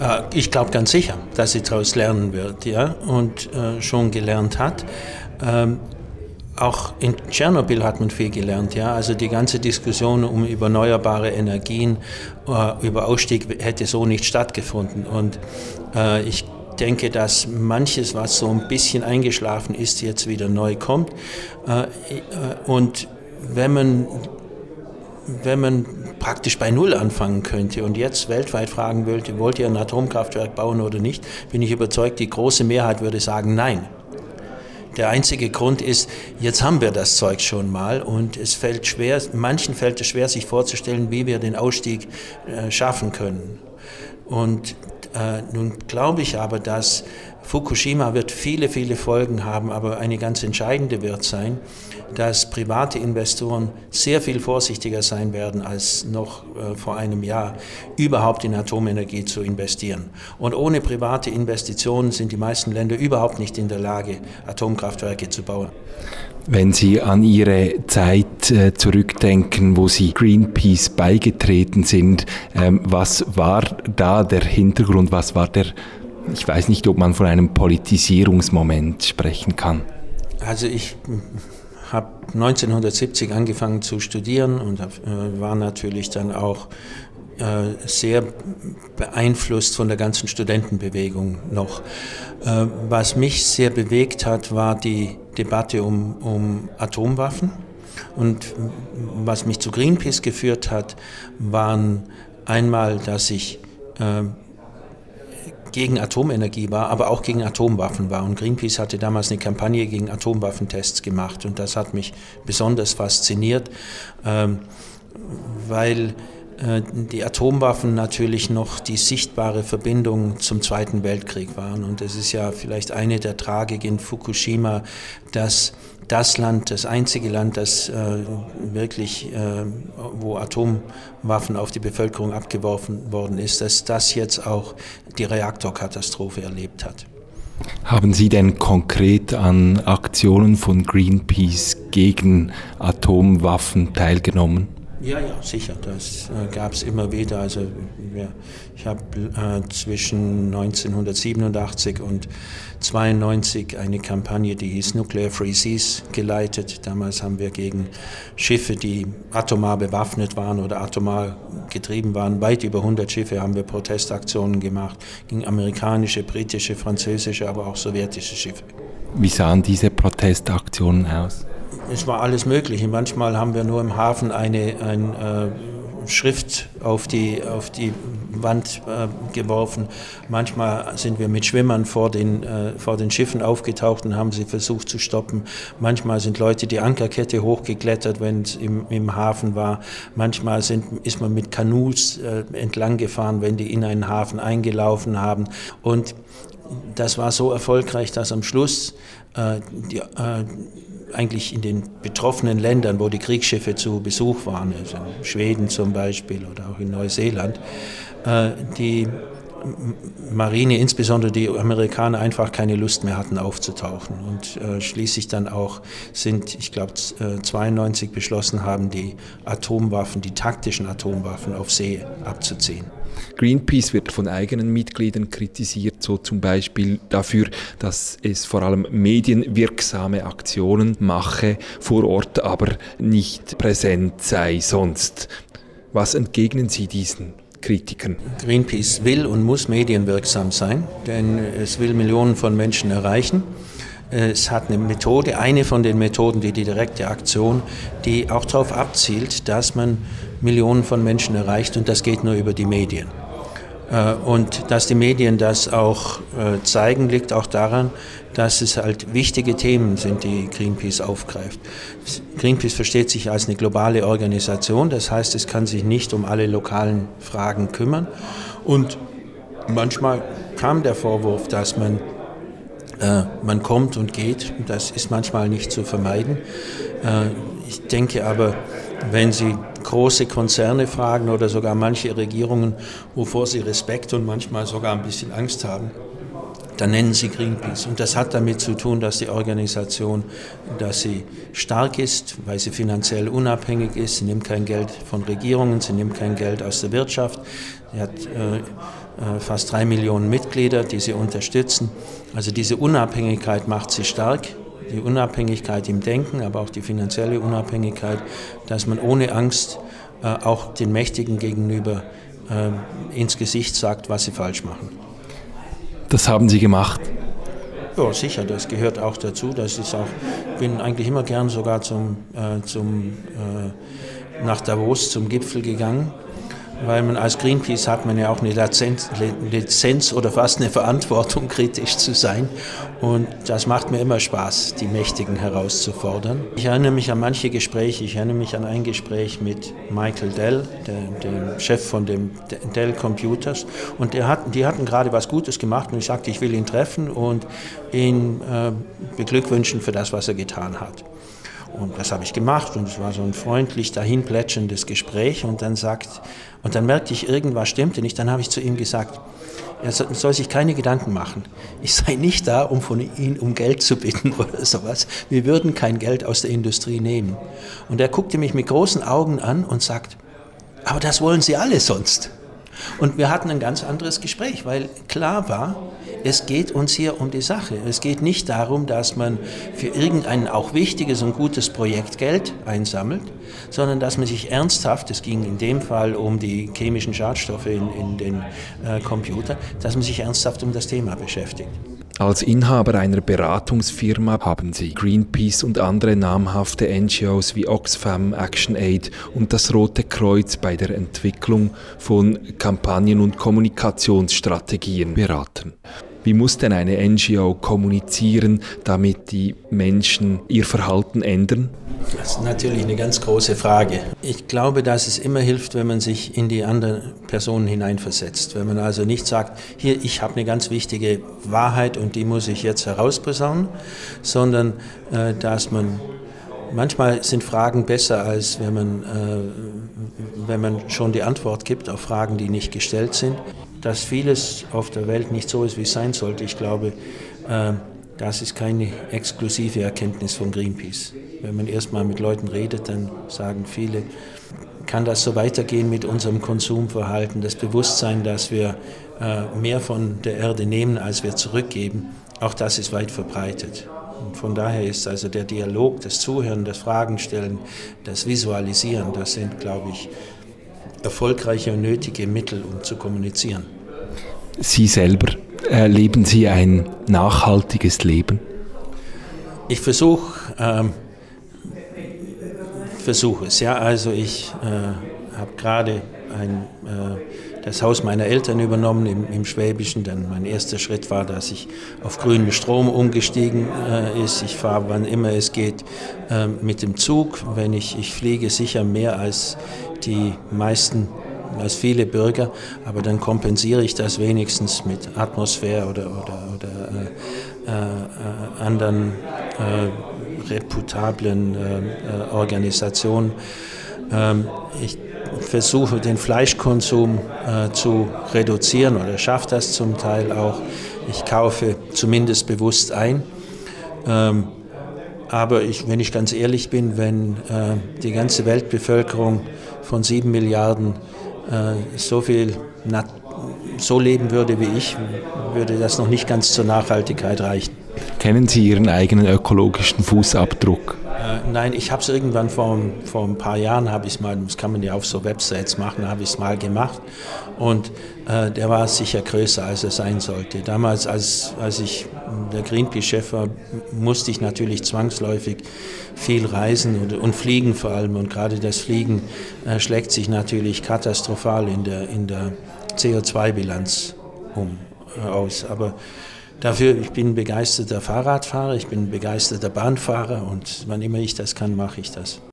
Äh, ich glaube ganz sicher, dass sie daraus lernen wird ja, und äh, schon gelernt hat. Ähm, auch in Tschernobyl hat man viel gelernt, ja. Also die ganze Diskussion um erneuerbare Energien, äh, über Ausstieg hätte so nicht stattgefunden. Und äh, ich denke, dass manches, was so ein bisschen eingeschlafen ist, jetzt wieder neu kommt. Äh, äh und wenn man wenn man praktisch bei Null anfangen könnte und jetzt weltweit fragen wollte, wollt ihr ein Atomkraftwerk bauen oder nicht, bin ich überzeugt, die große Mehrheit würde sagen Nein. Der einzige Grund ist, jetzt haben wir das Zeug schon mal und es fällt schwer, manchen fällt es schwer, sich vorzustellen, wie wir den Ausstieg äh, schaffen können. Und äh, nun glaube ich aber, dass Fukushima wird viele, viele Folgen haben, aber eine ganz entscheidende wird sein, dass private Investoren sehr viel vorsichtiger sein werden als noch äh, vor einem Jahr, überhaupt in Atomenergie zu investieren. Und ohne private Investitionen sind die meisten Länder überhaupt nicht in der Lage, Atomkraftwerke zu bauen. Wenn Sie an Ihre Zeit äh, zurückdenken, wo Sie Greenpeace beigetreten sind, ähm, was war da der Hintergrund, was war der ich weiß nicht, ob man von einem Politisierungsmoment sprechen kann. Also ich habe 1970 angefangen zu studieren und äh, war natürlich dann auch äh, sehr beeinflusst von der ganzen Studentenbewegung noch. Äh, was mich sehr bewegt hat, war die Debatte um, um Atomwaffen. Und was mich zu Greenpeace geführt hat, waren einmal, dass ich gegen Atomenergie war, aber auch gegen Atomwaffen war. Und Greenpeace hatte damals eine Kampagne gegen Atomwaffentests gemacht und das hat mich besonders fasziniert, ähm, weil äh, die Atomwaffen natürlich noch die sichtbare Verbindung zum Zweiten Weltkrieg waren. Und es ist ja vielleicht eine der Tragik in Fukushima, dass das Land, das einzige Land, das äh, wirklich, äh, wo Atomwaffen auf die Bevölkerung abgeworfen worden ist, dass das jetzt auch die Reaktorkatastrophe erlebt hat. Haben Sie denn konkret an Aktionen von Greenpeace gegen Atomwaffen teilgenommen? Ja, ja, sicher. Das äh, gab es immer wieder. Also ja, ich habe äh, zwischen 1987 und 1992 eine Kampagne, die hieß Nuclear Free Seas, geleitet. Damals haben wir gegen Schiffe, die atomar bewaffnet waren oder atomar getrieben waren, weit über 100 Schiffe haben wir Protestaktionen gemacht gegen amerikanische, britische, französische, aber auch sowjetische Schiffe. Wie sahen diese Protestaktionen aus? Es war alles Mögliche. Manchmal haben wir nur im Hafen eine, ein, äh, Schrift auf die, auf die Wand äh, geworfen. Manchmal sind wir mit Schwimmern vor den, äh, vor den Schiffen aufgetaucht und haben sie versucht zu stoppen. Manchmal sind Leute die Ankerkette hochgeklettert, wenn es im, im Hafen war. Manchmal sind, ist man mit Kanus äh, entlang gefahren, wenn die in einen Hafen eingelaufen haben. Und das war so erfolgreich, dass am Schluss die, äh, eigentlich in den betroffenen Ländern, wo die Kriegsschiffe zu Besuch waren, also in Schweden zum Beispiel oder auch in Neuseeland, äh, die Marine, insbesondere die Amerikaner, einfach keine Lust mehr hatten aufzutauchen und äh, schließlich dann auch sind, ich glaube, äh, 92 beschlossen haben, die Atomwaffen, die taktischen Atomwaffen auf See abzuziehen. Greenpeace wird von eigenen Mitgliedern kritisiert, so zum Beispiel dafür, dass es vor allem medienwirksame Aktionen mache, vor Ort aber nicht präsent sei sonst. Was entgegnen Sie diesen Kritikern? Greenpeace will und muss medienwirksam sein, denn es will Millionen von Menschen erreichen. Es hat eine Methode, eine von den Methoden, die die direkte Aktion, die auch darauf abzielt, dass man Millionen von Menschen erreicht und das geht nur über die Medien. Äh, und dass die Medien das auch äh, zeigen, liegt auch daran, dass es halt wichtige Themen sind, die Greenpeace aufgreift. Greenpeace versteht sich als eine globale Organisation, das heißt, es kann sich nicht um alle lokalen Fragen kümmern. Und manchmal kam der Vorwurf, dass man, äh, man kommt und geht, das ist manchmal nicht zu vermeiden. Äh, ich denke aber, wenn Sie große Konzerne fragen oder sogar manche Regierungen, wovor sie Respekt und manchmal sogar ein bisschen Angst haben, dann nennen sie Greenpeace. Und das hat damit zu tun, dass die Organisation, dass sie stark ist, weil sie finanziell unabhängig ist. Sie nimmt kein Geld von Regierungen, sie nimmt kein Geld aus der Wirtschaft. Sie hat äh, äh, fast drei Millionen Mitglieder, die sie unterstützen. Also diese Unabhängigkeit macht sie stark. Die Unabhängigkeit im Denken, aber auch die finanzielle Unabhängigkeit, dass man ohne Angst äh, auch den Mächtigen gegenüber äh, ins Gesicht sagt, was sie falsch machen. Das haben Sie gemacht. Ja, sicher, das gehört auch dazu. Das ist auch, bin eigentlich immer gern sogar zum, äh, zum, äh, nach Davos zum Gipfel gegangen weil man als Greenpeace hat man ja auch eine Lizenz, Lizenz, oder fast eine Verantwortung, kritisch zu sein. Und das macht mir immer Spaß, die Mächtigen herauszufordern. Ich erinnere mich an manche Gespräche. Ich erinnere mich an ein Gespräch mit Michael Dell, der, dem Chef von dem Dell Computers. Und der hat, die hatten gerade was Gutes gemacht und ich sagte, ich will ihn treffen und ihn äh, beglückwünschen für das, was er getan hat. Und das habe ich gemacht und es war so ein freundlich dahin plätscherndes Gespräch und dann sagt, und dann merkte ich, irgendwas stimmte nicht. Dann habe ich zu ihm gesagt, er soll sich keine Gedanken machen. Ich sei nicht da, um von ihm um Geld zu bitten oder sowas. Wir würden kein Geld aus der Industrie nehmen. Und er guckte mich mit großen Augen an und sagt, aber das wollen Sie alle sonst. Und wir hatten ein ganz anderes Gespräch, weil klar war, es geht uns hier um die Sache. Es geht nicht darum, dass man für irgendein auch wichtiges und gutes Projekt Geld einsammelt, sondern dass man sich ernsthaft, es ging in dem Fall um die chemischen Schadstoffe in, in den äh, Computern, dass man sich ernsthaft um das Thema beschäftigt. Als Inhaber einer Beratungsfirma haben Sie Greenpeace und andere namhafte NGOs wie Oxfam, ActionAid und das Rote Kreuz bei der Entwicklung von Kampagnen und Kommunikationsstrategien beraten. Wie muss denn eine NGO kommunizieren, damit die Menschen ihr Verhalten ändern? Das ist natürlich eine ganz große Frage. Ich glaube, dass es immer hilft, wenn man sich in die anderen Personen hineinversetzt. Wenn man also nicht sagt, hier, ich habe eine ganz wichtige Wahrheit und die muss ich jetzt herausposaunen, sondern äh, dass man Manchmal sind Fragen besser, als wenn man, äh, wenn man schon die Antwort gibt auf Fragen, die nicht gestellt sind. Dass vieles auf der Welt nicht so ist, wie es sein sollte, ich glaube, äh, das ist keine exklusive Erkenntnis von Greenpeace. Wenn man erstmal mit Leuten redet, dann sagen viele, kann das so weitergehen mit unserem Konsumverhalten, das Bewusstsein, dass wir äh, mehr von der Erde nehmen, als wir zurückgeben, auch das ist weit verbreitet. Und von daher ist also der Dialog, das Zuhören, das Fragenstellen, das Visualisieren, das sind, glaube ich, erfolgreiche und nötige Mittel, um zu kommunizieren. Sie selber, äh, leben Sie ein nachhaltiges Leben? Ich versuche ähm, versuche es. Ja, also ich äh, habe gerade ein äh, das Haus meiner Eltern übernommen im, im, Schwäbischen. Dann mein erster Schritt war, dass ich auf grünen Strom umgestiegen äh, ist. Ich fahre, wann immer es geht, äh, mit dem Zug. Wenn ich, ich fliege sicher mehr als die meisten als viele Bürger, aber dann kompensiere ich das wenigstens mit Atmosphäre oder, oder, oder äh, äh, anderen äh, reputablen äh, Organisationen. Ähm, ich versuche den Fleischkonsum äh, zu reduzieren oder schaffe das zum Teil auch. Ich kaufe zumindest bewusst ein. Ähm, aber ich, wenn ich ganz ehrlich bin, wenn äh, die ganze Weltbevölkerung von sieben Milliarden äh, so viel so leben würde wie ich, würde das noch nicht ganz zur Nachhaltigkeit reichen. Kennen Sie Ihren eigenen ökologischen Fußabdruck? Äh, nein, ich habe es irgendwann vor, vor ein paar Jahren, habe ich mal, das kann man ja auf so Websites machen, habe ich es mal gemacht und äh, der war sicher größer, als er sein sollte. Damals, als, als ich der Greenpeace-Chef war, musste ich natürlich zwangsläufig viel reisen und, und fliegen vor allem und gerade das Fliegen äh, schlägt sich natürlich katastrophal in der, in der CO2-Bilanz um, äh, aus. Aber Dafür, ich bin begeisterter Fahrradfahrer, ich bin begeisterter Bahnfahrer und wann immer ich das kann, mache ich das.